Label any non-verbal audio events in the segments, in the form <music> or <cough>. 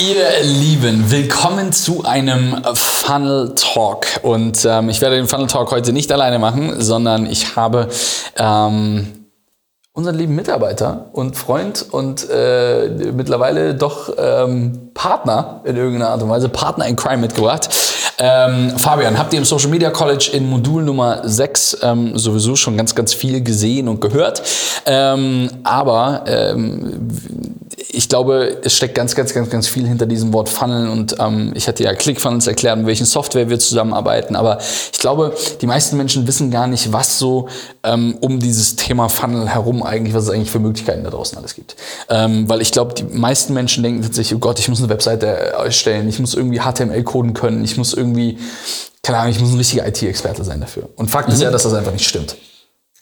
Ihr Lieben, willkommen zu einem Funnel Talk. Und ähm, ich werde den Funnel Talk heute nicht alleine machen, sondern ich habe ähm, unseren lieben Mitarbeiter und Freund und äh, mittlerweile doch ähm, Partner in irgendeiner Art und Weise, Partner in Crime mitgebracht. Ähm, Fabian, habt ihr im Social Media College in Modul Nummer 6 ähm, sowieso schon ganz, ganz viel gesehen und gehört. Ähm, aber ähm, ich glaube, es steckt ganz, ganz, ganz, ganz viel hinter diesem Wort Funnel und ähm, ich hatte ja ClickFunnels erklärt, mit welchen Software wir zusammenarbeiten, aber ich glaube, die meisten Menschen wissen gar nicht, was so ähm, um dieses Thema Funnel herum eigentlich, was es eigentlich für Möglichkeiten da draußen alles gibt. Ähm, weil ich glaube, die meisten Menschen denken tatsächlich, oh Gott, ich muss eine Webseite erstellen, ich muss irgendwie HTML coden können, ich muss irgendwie, keine Ahnung, ich muss ein richtiger IT-Experte sein dafür. Und Fakt mhm. ist ja, dass das einfach nicht stimmt.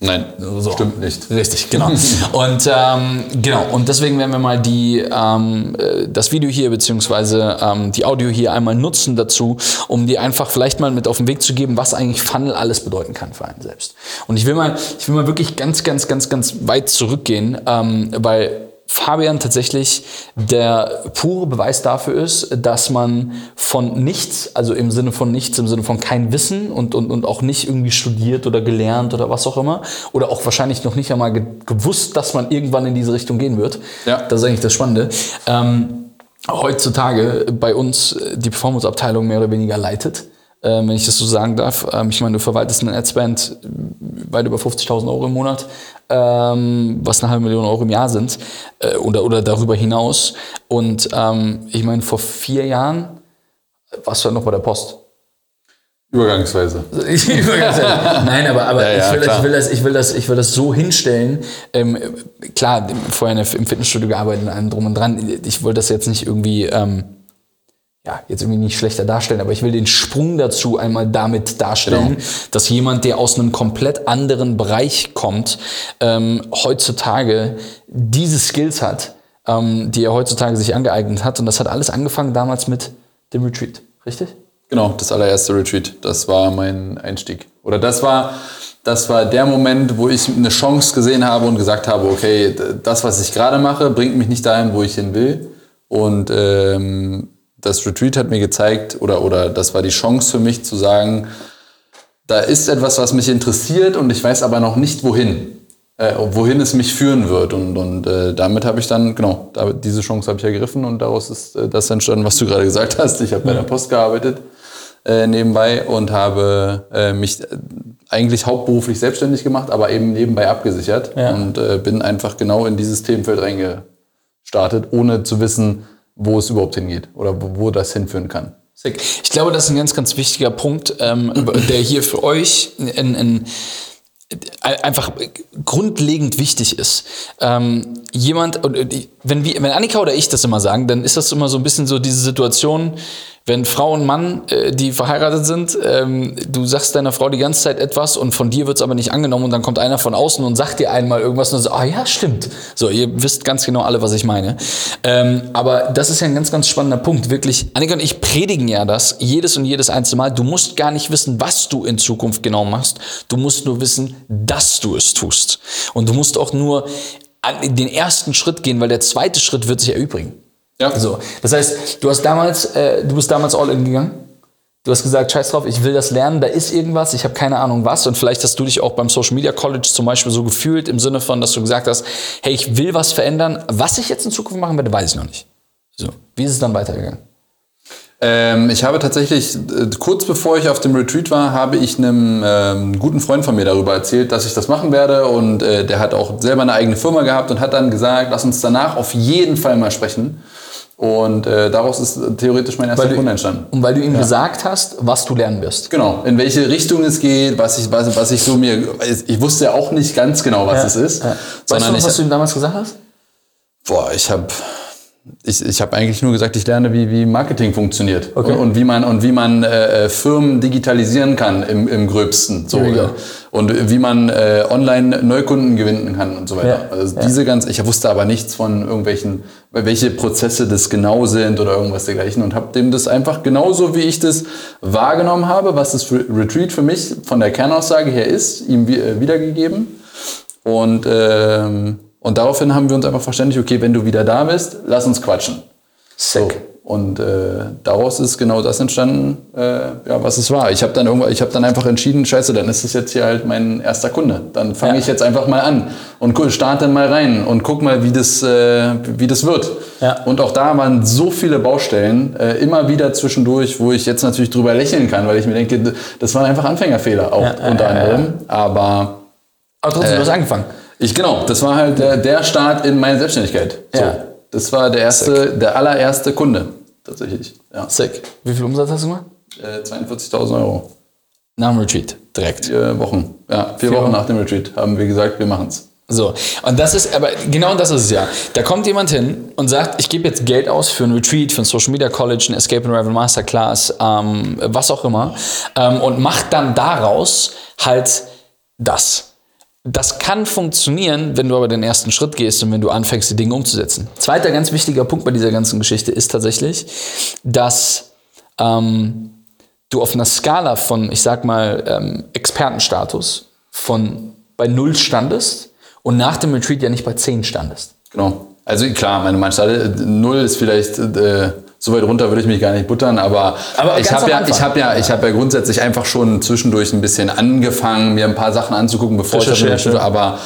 Nein, so. stimmt nicht. Richtig, genau. <laughs> und ähm, genau, und deswegen werden wir mal die, ähm, äh, das Video hier beziehungsweise ähm, die Audio hier einmal nutzen dazu, um dir einfach vielleicht mal mit auf den Weg zu geben, was eigentlich Funnel alles bedeuten kann für einen selbst. Und ich will mal, ich will mal wirklich ganz, ganz, ganz, ganz weit zurückgehen, ähm, weil Fabian tatsächlich der pure Beweis dafür ist, dass man von nichts, also im Sinne von nichts, im Sinne von kein Wissen und, und, und auch nicht irgendwie studiert oder gelernt oder was auch immer, oder auch wahrscheinlich noch nicht einmal ge gewusst, dass man irgendwann in diese Richtung gehen wird. Ja. Das ist eigentlich das Spannende. Ähm, heutzutage bei uns die Performance-Abteilung mehr oder weniger leitet wenn ich das so sagen darf. Ähm, ich meine, du verwaltest eine Adspend weit über 50.000 Euro im Monat, ähm, was eine halbe Million Euro im Jahr sind äh, oder, oder darüber hinaus. Und ähm, ich meine, vor vier Jahren warst du halt noch bei der Post. Übergangsweise. <laughs> Nein, aber, aber ja, ja, ich, will das, ich, will das, ich, will das, ich will das so hinstellen. Ähm, klar, vorher im Fitnessstudio gearbeitet und allem drum und dran. Ich wollte das jetzt nicht irgendwie ähm, ja, jetzt irgendwie nicht schlechter darstellen, aber ich will den Sprung dazu einmal damit darstellen, genau. dass jemand, der aus einem komplett anderen Bereich kommt, ähm, heutzutage diese Skills hat, ähm, die er heutzutage sich angeeignet hat. Und das hat alles angefangen damals mit dem Retreat, richtig? Genau, das allererste Retreat. Das war mein Einstieg. Oder das war, das war der Moment, wo ich eine Chance gesehen habe und gesagt habe, okay, das, was ich gerade mache, bringt mich nicht dahin, wo ich hin will. Und ähm, das Retreat hat mir gezeigt, oder, oder das war die Chance für mich zu sagen, da ist etwas, was mich interessiert und ich weiß aber noch nicht wohin. Äh, wohin es mich führen wird. Und, und äh, damit habe ich dann, genau, da, diese Chance habe ich ergriffen und daraus ist äh, das entstanden, was du gerade gesagt hast. Ich habe bei der Post gearbeitet äh, nebenbei und habe äh, mich äh, eigentlich hauptberuflich selbstständig gemacht, aber eben nebenbei abgesichert ja. und bin einfach genau in dieses Themenfeld reingestartet, ohne zu wissen, wo es überhaupt hingeht oder wo, wo das hinführen kann. Ich glaube, das ist ein ganz, ganz wichtiger Punkt, ähm, <clears throat> der hier für euch ein, ein, einfach grundlegend wichtig ist. Ähm, jemand, wenn, wir, wenn Annika oder ich das immer sagen, dann ist das immer so ein bisschen so diese Situation, wenn Frau und Mann, äh, die verheiratet sind, ähm, du sagst deiner Frau die ganze Zeit etwas und von dir wird es aber nicht angenommen und dann kommt einer von außen und sagt dir einmal irgendwas und so, ah ja, stimmt. So, ihr wisst ganz genau alle, was ich meine. Ähm, aber das ist ja ein ganz, ganz spannender Punkt. Wirklich, Annika und ich predigen ja das jedes und jedes einzelne Mal. Du musst gar nicht wissen, was du in Zukunft genau machst. Du musst nur wissen, dass du es tust. Und du musst auch nur den ersten Schritt gehen, weil der zweite Schritt wird sich erübrigen. Ja. So. Das heißt, du hast damals, äh, du bist damals all in gegangen. Du hast gesagt, scheiß drauf, ich will das lernen, da ist irgendwas, ich habe keine Ahnung was. Und vielleicht hast du dich auch beim Social Media College zum Beispiel so gefühlt, im Sinne von, dass du gesagt hast, hey, ich will was verändern. Was ich jetzt in Zukunft machen werde, weiß ich noch nicht. So, wie ist es dann weitergegangen? Ähm, ich habe tatsächlich, äh, kurz bevor ich auf dem Retreat war, habe ich einem ähm, guten Freund von mir darüber erzählt, dass ich das machen werde. Und äh, der hat auch selber eine eigene Firma gehabt und hat dann gesagt, lass uns danach auf jeden Fall mal sprechen. Und äh, daraus ist theoretisch mein erster Kunde entstanden. Und weil du ihm ja. gesagt hast, was du lernen wirst. Genau, in welche Richtung es geht, was ich, was, was ich so mir. Ich wusste ja auch nicht ganz genau, was ja. es ist. Ja. Weißt du noch, was du ihm damals gesagt hast? Boah, ich habe Ich, ich habe eigentlich nur gesagt, ich lerne, wie, wie Marketing funktioniert Okay. und, und wie man, und wie man äh, äh, Firmen digitalisieren kann im, im Gröbsten. So, we go. äh, und wie man äh, online Neukunden gewinnen kann und so weiter. Ja, Also ja. diese ganz, ich wusste aber nichts von irgendwelchen, welche Prozesse das genau sind oder irgendwas dergleichen und habe dem das einfach genauso, wie ich das wahrgenommen habe, was das Re- Retreat für mich von der Kernaussage her ist, ihm äh, wiedergegeben. Und, ähm, und daraufhin haben wir uns einfach verständigt, okay, wenn du wieder da bist, lass uns quatschen. So. Und äh, daraus ist genau das entstanden, äh, ja, was es war. Ich habe dann irgendwann, ich habe dann einfach entschieden, scheiße, dann ist das jetzt hier halt mein erster Kunde. Dann fange Ja. ich jetzt einfach mal an und starte dann mal rein und guck mal, wie das, äh, wie das wird. Ja. Und auch da waren so viele Baustellen, äh, immer wieder zwischendurch, wo ich jetzt natürlich drüber lächeln kann, weil ich mir denke, das waren einfach Anfängerfehler auch Ja, unter anderem. Aber Aber trotzdem, du hast angefangen. Ich, genau, das war halt der, der Start in meine Selbstständigkeit. So, Ja. Das war der erste, der allererste Kunde, tatsächlich. Ja. Sick. Wie viel Umsatz hast du gemacht? Äh, 42.000 Euro. Nach dem Retreat, direkt. Vier Wochen. Ja, vier, Wochen Wochen. nach dem Retreat haben wir gesagt, wir machen's. So, und das ist, aber genau das ist es ja. Da kommt jemand hin und sagt, ich gebe jetzt Geld aus für ein Retreat, für ein Social Media College, ein Escape and Arrival Masterclass, ähm, was auch immer, ähm, und macht dann daraus halt das. Das kann funktionieren, wenn du aber den ersten Schritt gehst und wenn du anfängst, die Dinge umzusetzen. Zweiter ganz wichtiger Punkt bei dieser ganzen Geschichte ist tatsächlich, dass ähm, du auf einer Skala von, ich sag mal, ähm, Expertenstatus von bei null standest und nach dem Retreat ja nicht bei 10 standest. Genau. Also klar, meine Mannschaft null ist vielleicht äh, so weit runter würde ich mich gar nicht buttern, aber, Aber ich habe ja, ich habe ja, ich habe ja grundsätzlich einfach schon zwischendurch ein bisschen angefangen, mir ein paar Sachen anzugucken, bevor ich Recherche. Retreat war, aber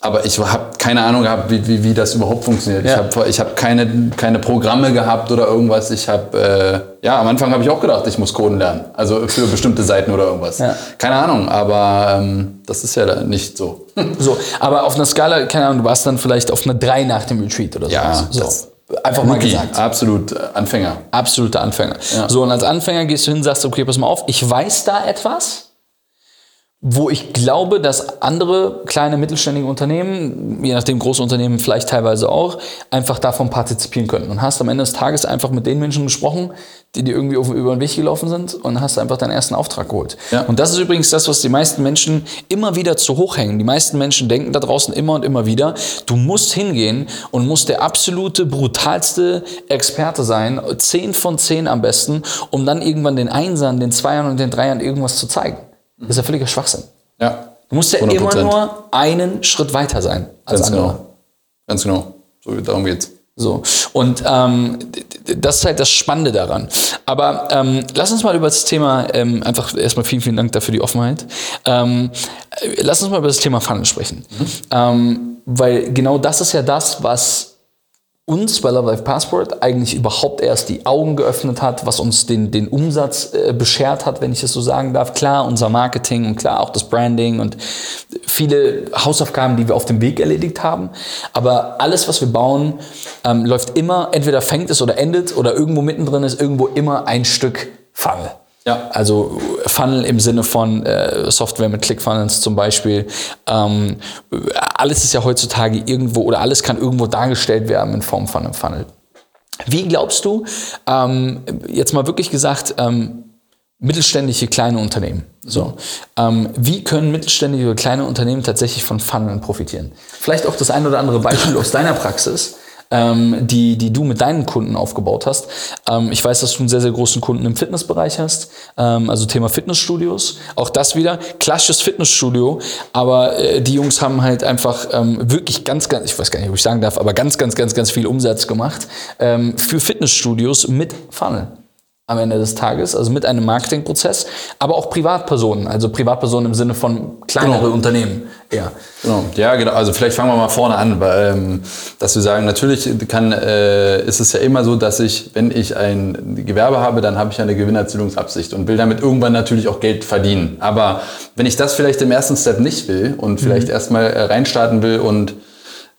aber ich habe keine Ahnung gehabt, wie, wie, wie das überhaupt funktioniert. Ich Ja. habe ich hab keine, keine Programme gehabt oder irgendwas. Ich habe, äh, ja, am Anfang habe ich auch gedacht, ich muss Coden lernen. Also für bestimmte Seiten oder irgendwas. Ja. Keine Ahnung, aber ähm, das ist ja nicht so. So, aber auf einer Skala, keine Ahnung, du warst dann vielleicht auf einer 3 nach dem Retreat oder Ja, sowas. So. das- Einfach mal Rookie, gesagt. absolut äh, Anfänger. Absoluter Anfänger. So, und als Anfänger gehst du hin, sagst, okay, pass mal auf, ich weiß da etwas, wo ich glaube, dass andere kleine mittelständige Unternehmen, je nachdem große Unternehmen vielleicht teilweise auch, einfach davon partizipieren können. Und hast am Ende des Tages einfach mit den Menschen gesprochen, die dir irgendwie über den Weg gelaufen sind und hast einfach deinen ersten Auftrag geholt. Ja. Und das ist übrigens das, was die meisten Menschen immer wieder zu hoch hängen. Die meisten Menschen denken da draußen immer und immer wieder, du musst hingehen und musst der absolute, brutalste Experte sein, 10 von 10 am besten, um dann irgendwann den Einsern, den Zweiern und den Dreiern irgendwas zu zeigen. Das ist ja völliger Schwachsinn. Ja. Du musst ja 100%. immer nur einen Schritt weiter sein als Ganz andere. genau. Ganz genau. So, darum geht's. So. Und ähm, das ist halt das Spannende daran. Aber ähm, lass uns mal über das Thema, ähm, einfach erstmal vielen, vielen Dank dafür die Offenheit. Ähm, äh, lass uns mal über das Thema Funnel sprechen. Ähm, weil genau das ist ja das, was uns bei Love Life Passport eigentlich überhaupt erst die Augen geöffnet hat, was uns den, den Umsatz äh, beschert hat, wenn ich das so sagen darf. Klar, unser Marketing und klar auch das Branding und viele Hausaufgaben, die wir auf dem Weg erledigt haben. Aber alles, was wir bauen, ähm, läuft immer, entweder fängt es oder endet oder irgendwo mittendrin ist irgendwo immer ein Stück Funnel. Ja. Also Funnel im Sinne von äh, Software mit ClickFunnels zum Beispiel. Ähm, alles ist ja heutzutage irgendwo oder alles kann irgendwo dargestellt werden in Form von einem Funnel. Wie glaubst du, ähm, jetzt mal wirklich gesagt, ähm, mittelständische kleine Unternehmen. So, ähm, wie können mittelständische kleine Unternehmen tatsächlich von Funneln profitieren? Vielleicht auch das ein oder andere Beispiel aus deiner Praxis, ähm, die, die du mit deinen Kunden aufgebaut hast. Ähm, ich weiß, dass du einen sehr, sehr großen Kunden im Fitnessbereich hast, ähm, also Thema Fitnessstudios. Auch das wieder, klassisches Fitnessstudio, aber äh, die Jungs haben halt einfach ähm, wirklich ganz, ganz, ich weiß gar nicht, ob ich sagen darf, aber ganz, ganz, ganz, ganz viel Umsatz gemacht ähm, für Fitnessstudios mit Funnel am Ende des Tages, also mit einem Marketingprozess, aber auch Privatpersonen, also Privatpersonen im Sinne von kleinere Genau. Unternehmen. Ja. Genau. Ja, genau. Also vielleicht fangen wir mal vorne an, weil, ähm, dass wir sagen, natürlich kann, äh, ist es ja immer so, dass ich, wenn ich ein Gewerbe habe, dann habe ich eine Gewinnerzielungsabsicht und will damit irgendwann natürlich auch Geld verdienen. Aber wenn ich das vielleicht im ersten Step nicht will und vielleicht erstmal äh, reinstarten will und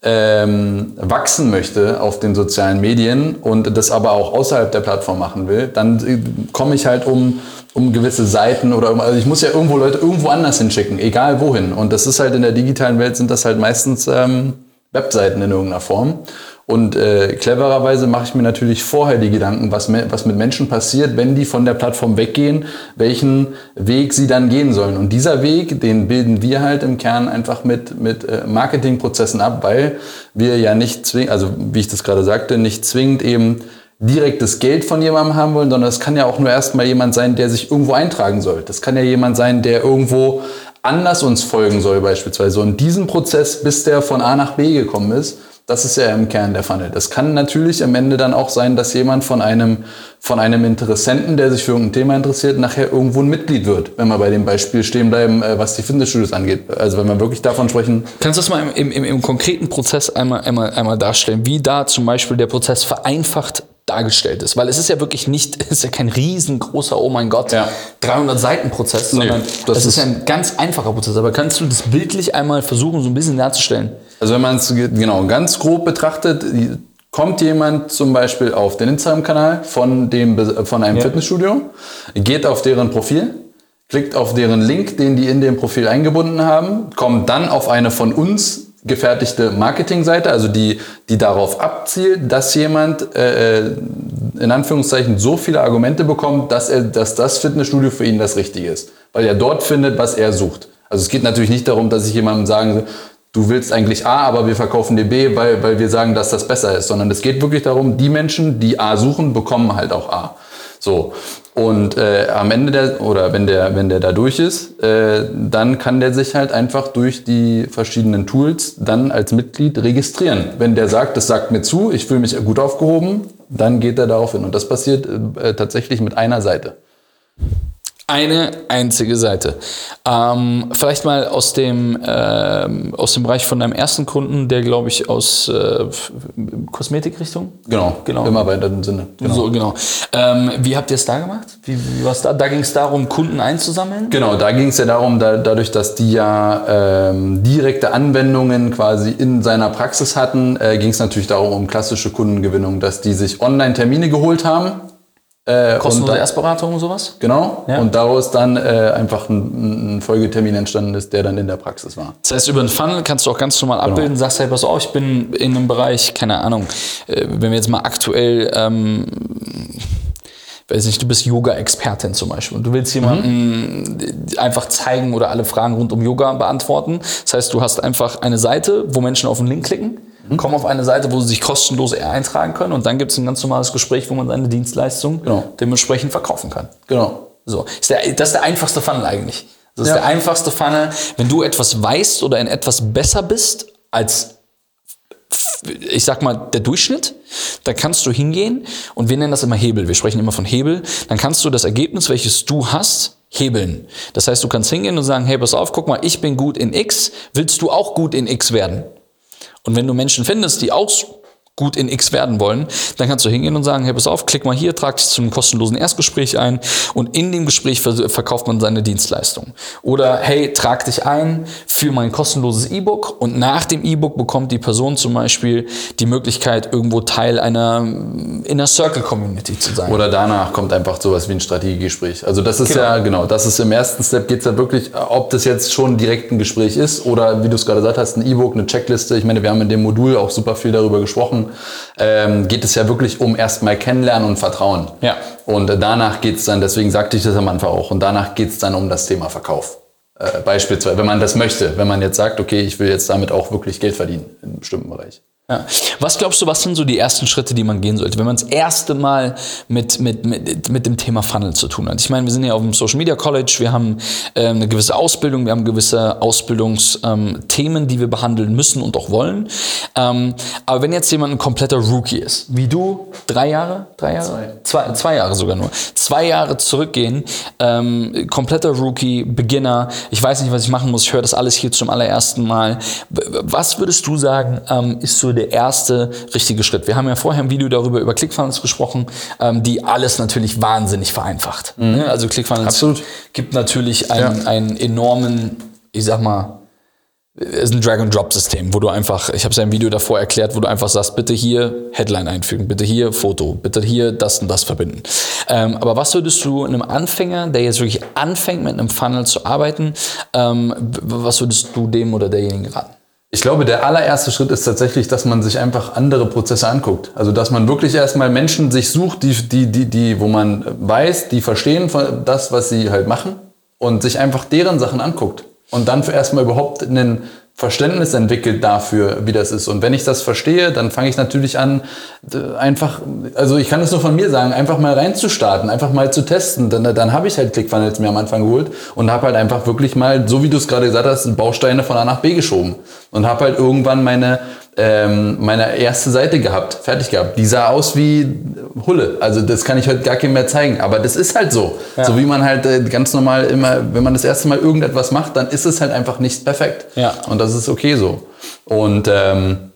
ähm, wachsen möchte auf den sozialen Medien und das aber auch außerhalb der Plattform machen will, dann äh, komme ich halt um, um gewisse Seiten oder um, also ich muss ja irgendwo Leute irgendwo anders hinschicken, egal wohin. Und das ist halt in der digitalen Welt sind das halt meistens ähm, Webseiten in irgendeiner Form. Und äh, clevererweise mache ich mir natürlich vorher die Gedanken, was, was mit Menschen passiert, wenn die von der Plattform weggehen, welchen Weg sie dann gehen sollen. Und dieser Weg, den bilden wir halt im Kern einfach mit, mit äh, Marketingprozessen ab, weil wir ja nicht zwingend, also wie ich das gerade sagte, nicht zwingend eben direktes Geld von jemandem haben wollen, sondern es kann ja auch nur erstmal jemand sein, der sich irgendwo eintragen soll. Das kann ja jemand sein, der irgendwo anders uns folgen soll beispielsweise. Und diesen Prozess, bis der von A nach B gekommen ist, das ist ja im Kern der Funnel. Das kann natürlich am Ende dann auch sein, dass jemand von einem, von einem Interessenten, der sich für irgendein Thema interessiert, nachher irgendwo ein Mitglied wird, wenn wir bei dem Beispiel stehen bleiben, äh, was die Fitnessstudios angeht. Also wenn wir wirklich davon sprechen, Kannst du das mal im, im, im konkreten Prozess einmal, einmal, einmal darstellen, wie da zum Beispiel der Prozess vereinfacht dargestellt ist? Weil es ist ja wirklich nicht, <laughs> es ist ja kein riesengroßer, oh mein Gott, Ja. 300 Seiten Prozess, sondern das das ist ist- ja ein ganz einfacher Prozess. Aber kannst du das bildlich einmal versuchen, so ein bisschen darzustellen? Also wenn man es ge- genau ganz grob betrachtet, kommt jemand zum Beispiel auf den Instagram-Kanal von, dem, von einem Fitnessstudio, geht auf deren Profil, klickt auf deren Link, den die in dem Profil eingebunden haben, kommt dann auf eine von uns gefertigte Marketingseite, also die, die darauf abzielt, dass jemand äh, äh, in Anführungszeichen so viele Argumente bekommt, dass, er, dass das Fitnessstudio für ihn das Richtige ist. Weil er dort findet, was er sucht. Also es geht natürlich nicht darum, dass ich jemandem sagen, du willst eigentlich A, aber wir verkaufen dir B, weil, weil wir sagen, dass das besser ist. Sondern es geht wirklich darum, die Menschen, die A suchen, bekommen halt auch A. So. Und äh, am Ende der, oder wenn der, wenn der da durch ist, äh, dann kann der sich halt einfach durch die verschiedenen Tools dann als Mitglied registrieren. Wenn der sagt, das sagt mir zu, ich fühle mich gut aufgehoben, dann geht er darauf hin. Und das passiert äh, tatsächlich mit einer Seite. Eine einzige Seite. Ähm, vielleicht mal aus dem, ähm, aus dem Bereich von deinem ersten Kunden, der glaube ich aus äh, Kosmetikrichtung. Genau, Genau. im erweiterten Sinne. Genau. So, genau. Ähm, wie habt ihr es da gemacht? Wie, wie war's da? Da ging es darum, Kunden einzusammeln? Genau, da ging es ja darum, da, dadurch, dass die ja ähm, direkte Anwendungen quasi in seiner Praxis hatten, äh, ging es natürlich darum, um klassische Kundengewinnung, dass die sich online Termine geholt haben. Äh, Kostenlose Erstberatung und sowas? Genau. Ja. Und daraus dann äh, einfach ein, ein Folgetermin entstanden ist, der dann in der Praxis war. Das heißt, über den Funnel kannst du auch ganz normal abbilden, sagst hey, pass auf, ich bin in einem Bereich, keine Ahnung, äh, wenn wir jetzt mal aktuell, ähm, weiß nicht, du bist Yoga-Expertin zum Beispiel und du willst jemanden äh, einfach zeigen oder alle Fragen rund um Yoga beantworten. Das heißt, du hast einfach eine Seite, wo Menschen auf den Link klicken, kommen auf eine Seite, wo sie sich kostenlos eintragen können und dann gibt es ein ganz normales Gespräch, wo man seine Dienstleistung Genau. dementsprechend verkaufen kann. Genau. So, ist der, das ist der einfachste Funnel eigentlich. Das ist Ja. der einfachste Funnel. Wenn du etwas weißt oder in etwas besser bist als, ich sag mal, der Durchschnitt, dann kannst du hingehen und wir nennen das immer Hebel. Wir sprechen immer von Hebel. Dann kannst du das Ergebnis, welches du hast, hebeln. Das heißt, du kannst hingehen und sagen, hey, pass auf, guck mal, ich bin gut in X, willst du auch gut in X werden? Und wenn du Menschen findest, die auch gut in X werden wollen, dann kannst du hingehen und sagen, hey, pass auf, klick mal hier, trag dich zu einem kostenlosen Erstgespräch ein und in dem Gespräch ver- verkauft man seine Dienstleistung. Oder hey, trag dich ein für mein kostenloses E-Book und nach dem E-Book bekommt die Person zum Beispiel die Möglichkeit, irgendwo Teil einer mm, Inner Circle Community zu sein. Oder danach kommt einfach sowas wie ein Strategiegespräch. Also das ist Genau. ja, genau, das ist im ersten Step geht es ja wirklich, ob das jetzt schon direkt ein Gespräch ist oder wie du es gerade gesagt hast, ein E-Book, eine Checkliste. Ich meine, wir haben in dem Modul auch super viel darüber gesprochen. Ähm, geht es ja wirklich um erstmal Kennenlernen und Vertrauen. Ja. Und danach geht es dann, deswegen sagte ich das am Anfang auch, und danach geht es dann um das Thema Verkauf. Äh, beispielsweise, wenn man das möchte, wenn man jetzt sagt, okay, ich will jetzt damit auch wirklich Geld verdienen in einem bestimmten Bereich. Ja. Was glaubst du, was sind so die ersten Schritte, die man gehen sollte, wenn man das erste Mal mit, mit, mit, mit dem Thema Funnel zu tun hat? Ich meine, wir sind ja auf dem Social Media College, wir haben ähm, eine gewisse Ausbildung, wir haben gewisse Ausbildungsthemen, ähm, die wir behandeln müssen und auch wollen. Ähm, aber wenn jetzt jemand ein kompletter Rookie ist, wie du, drei Jahre, drei Jahre, zwei, zwei Jahre sogar nur, zwei Jahre zurückgehen, ähm, kompletter Rookie, Beginner, ich weiß nicht, was ich machen muss, ich höre das alles hier zum allerersten Mal. Was würdest du sagen, ähm, ist so der erste richtige Schritt? Wir haben ja vorher im Video darüber über ClickFunnels gesprochen, ähm, die alles natürlich wahnsinnig vereinfacht. Ne? Also ClickFunnels Absolut. gibt natürlich einen, einen enormen, ich sag mal, es ist ein Drag-and-Drop-System, wo du einfach, ich habe es ja im Video davor erklärt, wo du einfach sagst, bitte hier Headline einfügen, bitte hier Foto, bitte hier das und das verbinden. Ähm, aber was würdest du einem Anfänger, der jetzt wirklich anfängt mit einem Funnel zu arbeiten, ähm, was würdest du dem oder derjenigen raten? Ich glaube, der allererste Schritt ist tatsächlich, dass man sich einfach andere Prozesse anguckt. Also, dass man wirklich erstmal Menschen sich sucht, die, die, die, die, wo man weiß, die verstehen das, was sie halt machen und sich einfach deren Sachen anguckt. Und dann für erstmal überhaupt einen Verständnis entwickelt dafür, wie das ist. Und wenn ich das verstehe, dann fange ich natürlich an, einfach, also ich kann es nur von mir sagen, einfach mal reinzustarten, einfach mal zu testen. Dann, dann habe ich halt ClickFunnels mir am Anfang geholt und habe halt einfach wirklich mal, so wie du es gerade gesagt hast, Bausteine von A nach B geschoben. Und habe halt irgendwann meine, ähm, meine erste Seite gehabt, fertig gehabt. Die sah aus wie Hulle. Also das kann ich heute gar keinem mehr zeigen. Aber das ist halt so. So wie man halt äh, ganz normal immer, wenn man das erste Mal irgendetwas macht, dann ist es halt einfach nicht perfekt. Ja. Und das ist okay so. Und, ähm,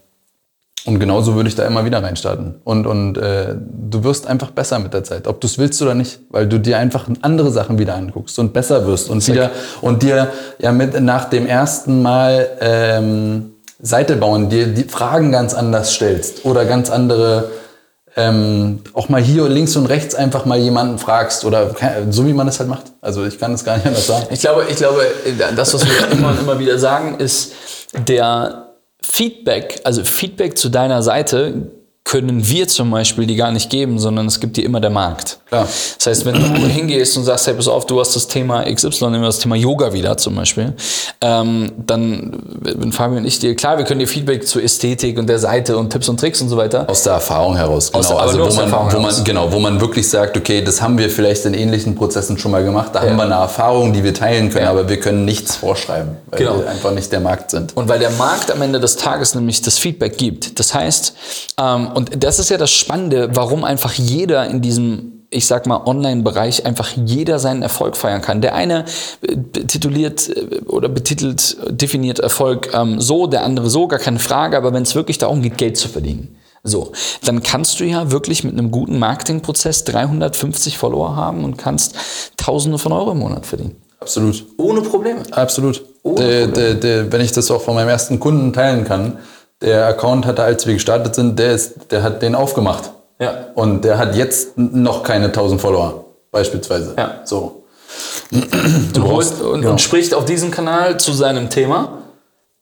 und genauso würde ich da immer wieder reinstarten. Und, und äh, du wirst einfach besser mit der Zeit, ob du es willst oder nicht, weil du dir einfach andere Sachen wieder anguckst und besser wirst und wieder und dir ja mit nach dem ersten Mal ähm, Seite bauen, dir die Fragen ganz anders stellst oder ganz andere ähm, auch mal hier links und rechts einfach mal jemanden fragst oder so wie man es halt macht. Also ich kann es gar nicht anders sagen. Ich glaube, ich glaube, das, was wir <clears throat> immer und immer wieder sagen, ist, der Feedback, also Feedback zu deiner Seite, können wir zum Beispiel die gar nicht geben, sondern es gibt dir immer der Markt. Klar. Das heißt, wenn du hingehst und sagst, hey, pass auf, du hast das Thema XY, nehmen wir das Thema Yoga wieder zum Beispiel, ähm, dann, wenn Fabian und ich dir, klar, wir können dir Feedback zur Ästhetik und der Seite und Tipps und Tricks und so weiter. Aus der Erfahrung heraus, genau. Aus der- aber also wo aus man, wo man, genau, wo man wirklich sagt, okay, das haben wir vielleicht in ähnlichen Prozessen schon mal gemacht, da haben wir eine Erfahrung, die wir teilen können, Ja. aber wir können nichts vorschreiben, weil Genau. wir einfach nicht der Markt sind. Und weil der Markt am Ende des Tages nämlich das Feedback gibt. Das heißt, ähm, und das ist ja das Spannende, warum einfach jeder in diesem, ich sag mal, Online-Bereich einfach jeder seinen Erfolg feiern kann. Der eine äh, tituliert äh, oder betitelt, definiert Erfolg ähm, so, der andere so, gar keine Frage, aber wenn es wirklich darum geht, Geld zu verdienen. So, dann kannst du ja wirklich mit einem guten Marketingprozess 350 Follower haben und kannst Tausende von Euro im Monat verdienen. Absolut. Ohne Probleme. Absolut. Ohne Probleme. der, der, wenn ich das auch von meinem ersten Kunden teilen kann, der Account hatte, als wir gestartet sind, der, ist, der hat den aufgemacht. Ja. Und der hat jetzt noch keine 1000 Follower, beispielsweise. Ja. So. <clears throat> Du brauchst- holst und, genau. und spricht auf diesem Kanal zu seinem Thema,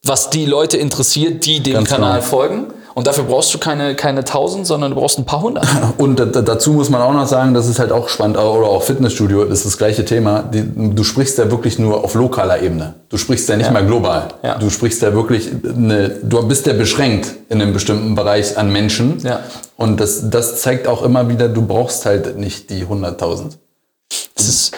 was die Leute interessiert, die dem Ganz Kanal genau. folgen. Und dafür brauchst du keine, keine tausend, sondern du brauchst ein paar hundert. <laughs> Und da, da, dazu muss man auch noch sagen, das ist halt auch spannend, oder auch Fitnessstudio, das ist das gleiche Thema. Du sprichst ja wirklich nur auf lokaler Ebene. Du sprichst ja nicht mal global. Ja. Du sprichst ja wirklich, eine, du bist ja beschränkt in einem bestimmten Bereich an Menschen. Ja. Und das, das zeigt auch immer wieder, du brauchst halt nicht die 100.000. Das ist,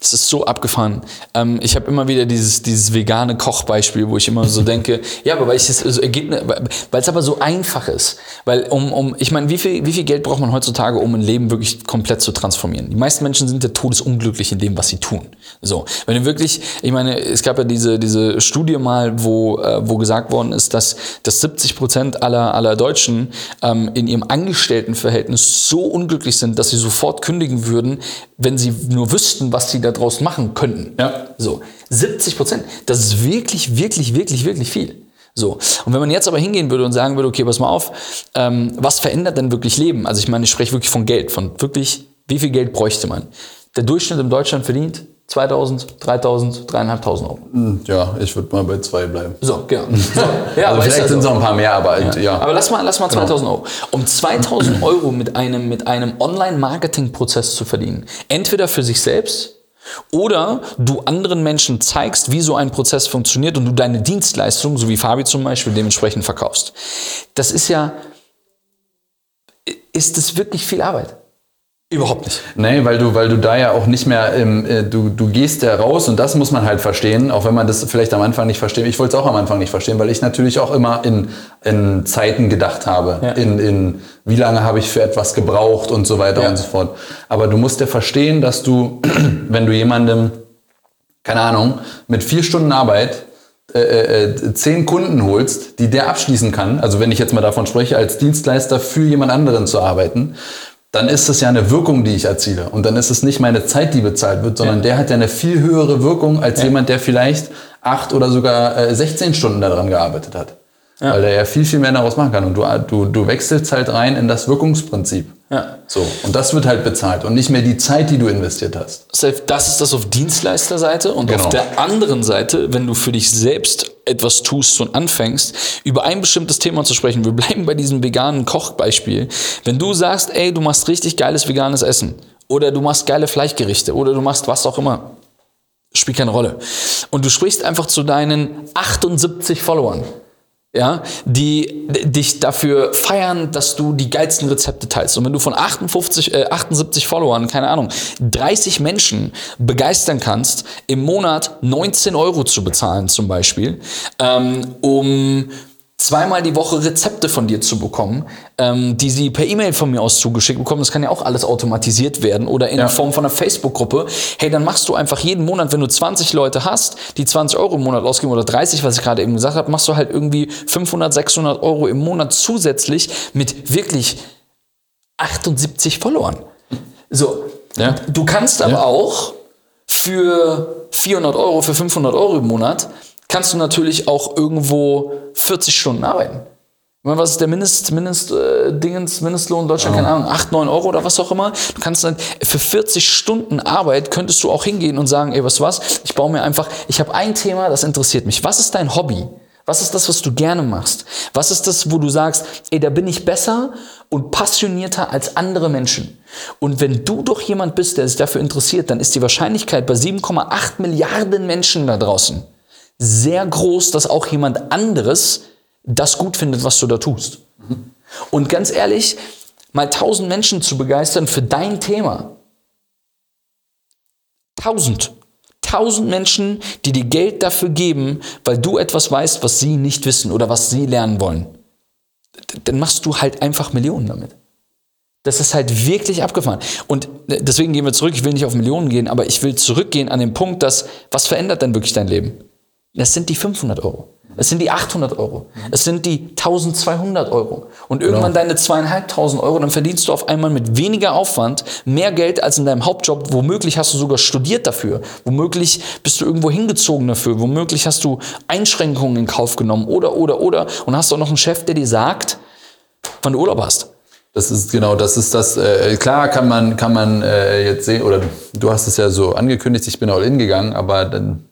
das ist so abgefahren. Ähm, ich habe immer wieder dieses, dieses vegane Kochbeispiel, wo ich immer so <laughs> denke, ja, aber weil ich das so Ergebnis, weil es aber so einfach ist. Weil um, um ich meine, wie viel, wie viel Geld braucht man heutzutage, um ein Leben wirklich komplett zu transformieren? Die meisten Menschen sind ja todesunglücklich in dem, was sie tun. So, wenn du wirklich, ich meine, es gab ja diese, diese Studie mal, wo, äh, wo gesagt worden ist, dass, dass 70 Prozent aller, aller Deutschen ähm, in ihrem Angestelltenverhältnis so unglücklich sind, dass sie sofort kündigen würden, wenn sie nur wüssten, was sie da draußen machen könnten. Ja. So, 70 Prozent. Das ist wirklich, wirklich, wirklich, wirklich viel. So. Und wenn man jetzt aber hingehen würde und sagen würde, okay, pass mal auf, ähm, was verändert denn wirklich Leben? Also ich meine, ich spreche wirklich von Geld, von wirklich, wie viel Geld bräuchte man? Der Durchschnitt in Deutschland verdient 2000, 3000, 3500 Euro. Ja, ich würde mal bei zwei bleiben. So, genau. So. Ja, <laughs> also vielleicht ja sind es noch ein paar mehr, aber ja. ja. Aber lass mal, lass mal 2000 Euro. Um 2000 Euro mit einem, mit einem Online-Marketing-Prozess zu verdienen, entweder für sich selbst oder du anderen Menschen zeigst, wie so ein Prozess funktioniert und du deine Dienstleistung, so wie Fabi zum Beispiel, dementsprechend verkaufst. Das ist ja, ist das wirklich viel Arbeit? Überhaupt nicht. Nee, weil du, weil du da ja auch nicht mehr, ähm, äh, du, du gehst ja raus und das muss man halt verstehen, auch wenn man das vielleicht am Anfang nicht versteht. Ich wollte es auch am Anfang nicht verstehen, weil ich natürlich auch immer in, in Zeiten gedacht habe, Ja. in, in wie lange habe ich für etwas gebraucht und so weiter Ja. und so fort. Aber du musst ja verstehen, dass du, <clears throat> wenn du jemandem, keine Ahnung, mit vier Stunden Arbeit äh, äh, zehn Kunden holst, die der abschließen kann, also wenn ich jetzt mal davon spreche, als Dienstleister für jemand anderen zu arbeiten, dann ist es ja eine Wirkung, die ich erziele. Und dann ist es nicht meine Zeit, die bezahlt wird, sondern der hat ja eine viel höhere Wirkung als jemand, der vielleicht acht oder sogar äh, 16 Stunden daran gearbeitet hat. Weil er ja viel, viel mehr daraus machen kann. Und du, du, du wechselst halt rein in das Wirkungsprinzip. Ja. So. Und das wird halt bezahlt und nicht mehr die Zeit, die du investiert hast. Das ist das auf Dienstleisterseite und Genau. auf der anderen Seite, wenn du für dich selbst etwas tust und anfängst, über ein bestimmtes Thema zu sprechen. Wir bleiben bei diesem veganen Kochbeispiel. Wenn du sagst, ey, du machst richtig geiles veganes Essen oder du machst geile Fleischgerichte oder du machst was auch immer, spielt keine Rolle. Und du sprichst einfach zu deinen 78 Followern, ja, die dich dafür feiern, dass du die geilsten Rezepte teilst. Und wenn du von 58, äh, 78 Followern, keine Ahnung, 30 Menschen begeistern kannst, im Monat 19 Euro zu bezahlen zum Beispiel, ähm, um zweimal die Woche Rezepte von dir zu bekommen, ähm, die sie per E-Mail von mir aus zugeschickt bekommen. Das kann ja auch alles automatisiert werden oder in Ja. Form von einer Facebook-Gruppe. Hey, dann machst du einfach jeden Monat, wenn du 20 Leute hast, die 20 Euro im Monat ausgeben oder 30, was ich gerade eben gesagt habe, machst du halt irgendwie 500, 600 Euro im Monat zusätzlich mit wirklich 78 Followern. So, Ja. du kannst aber Ja. auch für 400 Euro, für 500 Euro im Monat, kannst du natürlich auch irgendwo 40 Stunden arbeiten. Ich meine, was ist der Mindest, Mindest, äh, Dingens, Mindestlohn in Deutschland? Keine Ahnung, 8, 9 Euro oder was auch immer. Du kannst dann, für 40 Stunden Arbeit könntest du auch hingehen und sagen, ey, was was? Ich baue mir einfach, ich habe ein Thema, das interessiert mich. Was ist dein Hobby? Was ist das, was du gerne machst? Was ist das, wo du sagst, ey, da bin ich besser und passionierter als andere Menschen? Und wenn du doch jemand bist, der sich dafür interessiert, dann ist die Wahrscheinlichkeit bei 7,8 Milliarden Menschen da draußen sehr groß, dass auch jemand anderes das gut findet, was du da tust. Und ganz ehrlich, mal tausend Menschen zu begeistern für dein Thema. Tausend. Tausend Menschen, die dir Geld dafür geben, weil du etwas weißt, was sie nicht wissen oder was sie lernen wollen. Dann machst du halt einfach Millionen damit. Das ist halt wirklich abgefahren. Und äh, deswegen gehen wir zurück. Ich will nicht auf Millionen gehen, aber ich will zurückgehen an den Punkt, dass, was verändert denn wirklich dein Leben? Das sind die 500 Euro. Es sind die 800 Euro. Es sind die 1200 Euro. Und irgendwann deine zweieinhalbtausend Euro, dann verdienst du auf einmal mit weniger Aufwand mehr Geld als in deinem Hauptjob. Womöglich hast du sogar studiert dafür. Womöglich bist du irgendwo hingezogen dafür. Womöglich hast du Einschränkungen in Kauf genommen. Oder, oder, oder. Und hast auch noch einen Chef, der dir sagt, wann du Urlaub hast. Das ist genau, das ist das. Äh, klar kann man, kann man äh, jetzt sehen, oder du hast es ja so angekündigt, ich bin all in gegangen, aber dann,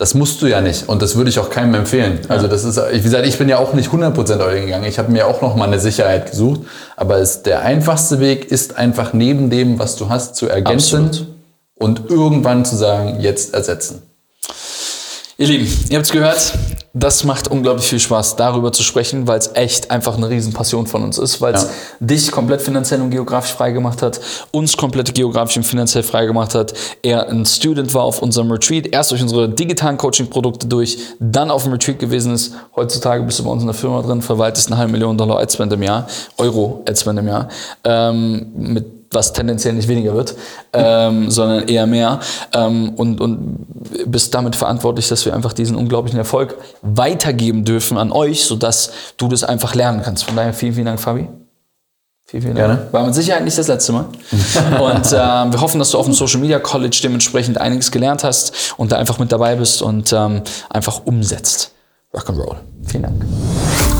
das musst du ja nicht. Und das würde ich auch keinem empfehlen. Also das ist, wie gesagt, ich bin ja auch nicht 100% all gegangen. Ich habe mir auch noch mal eine Sicherheit gesucht. Aber es, der einfachste Weg ist einfach neben dem, was du hast, zu ergänzen Absolut. und irgendwann zu sagen, jetzt ersetzen. Ihr Lieben, ihr habt's gehört. Das macht unglaublich viel Spaß, darüber zu sprechen, weil es echt einfach eine Riesenpassion von uns ist, weil es Ja. dich komplett finanziell und geografisch frei gemacht hat, uns komplett geografisch und finanziell frei gemacht hat. Er ein Student war auf unserem Retreat, erst durch unsere digitalen Coaching-Produkte durch, dann auf dem Retreat gewesen ist. Heutzutage bist du bei uns in der Firma drin, verwaltest eine halbe Million Dollar Adspend im Jahr, Euro Adspend im Jahr, ähm, mit was tendenziell nicht weniger wird, ähm, <laughs> sondern eher mehr. Ähm, und, und bist damit verantwortlich, dass wir einfach diesen unglaublichen Erfolg weitergeben dürfen an euch, sodass du das einfach lernen kannst. Von daher vielen, vielen Dank, Fabi. Vielen, vielen Dank. Gerne. War mit Sicherheit nicht das letzte Mal. <laughs> und ähm, wir hoffen, dass du auf dem Social Media College dementsprechend einiges gelernt hast und da einfach mit dabei bist und ähm, einfach umsetzt. Rock'n'Roll. Vielen Dank.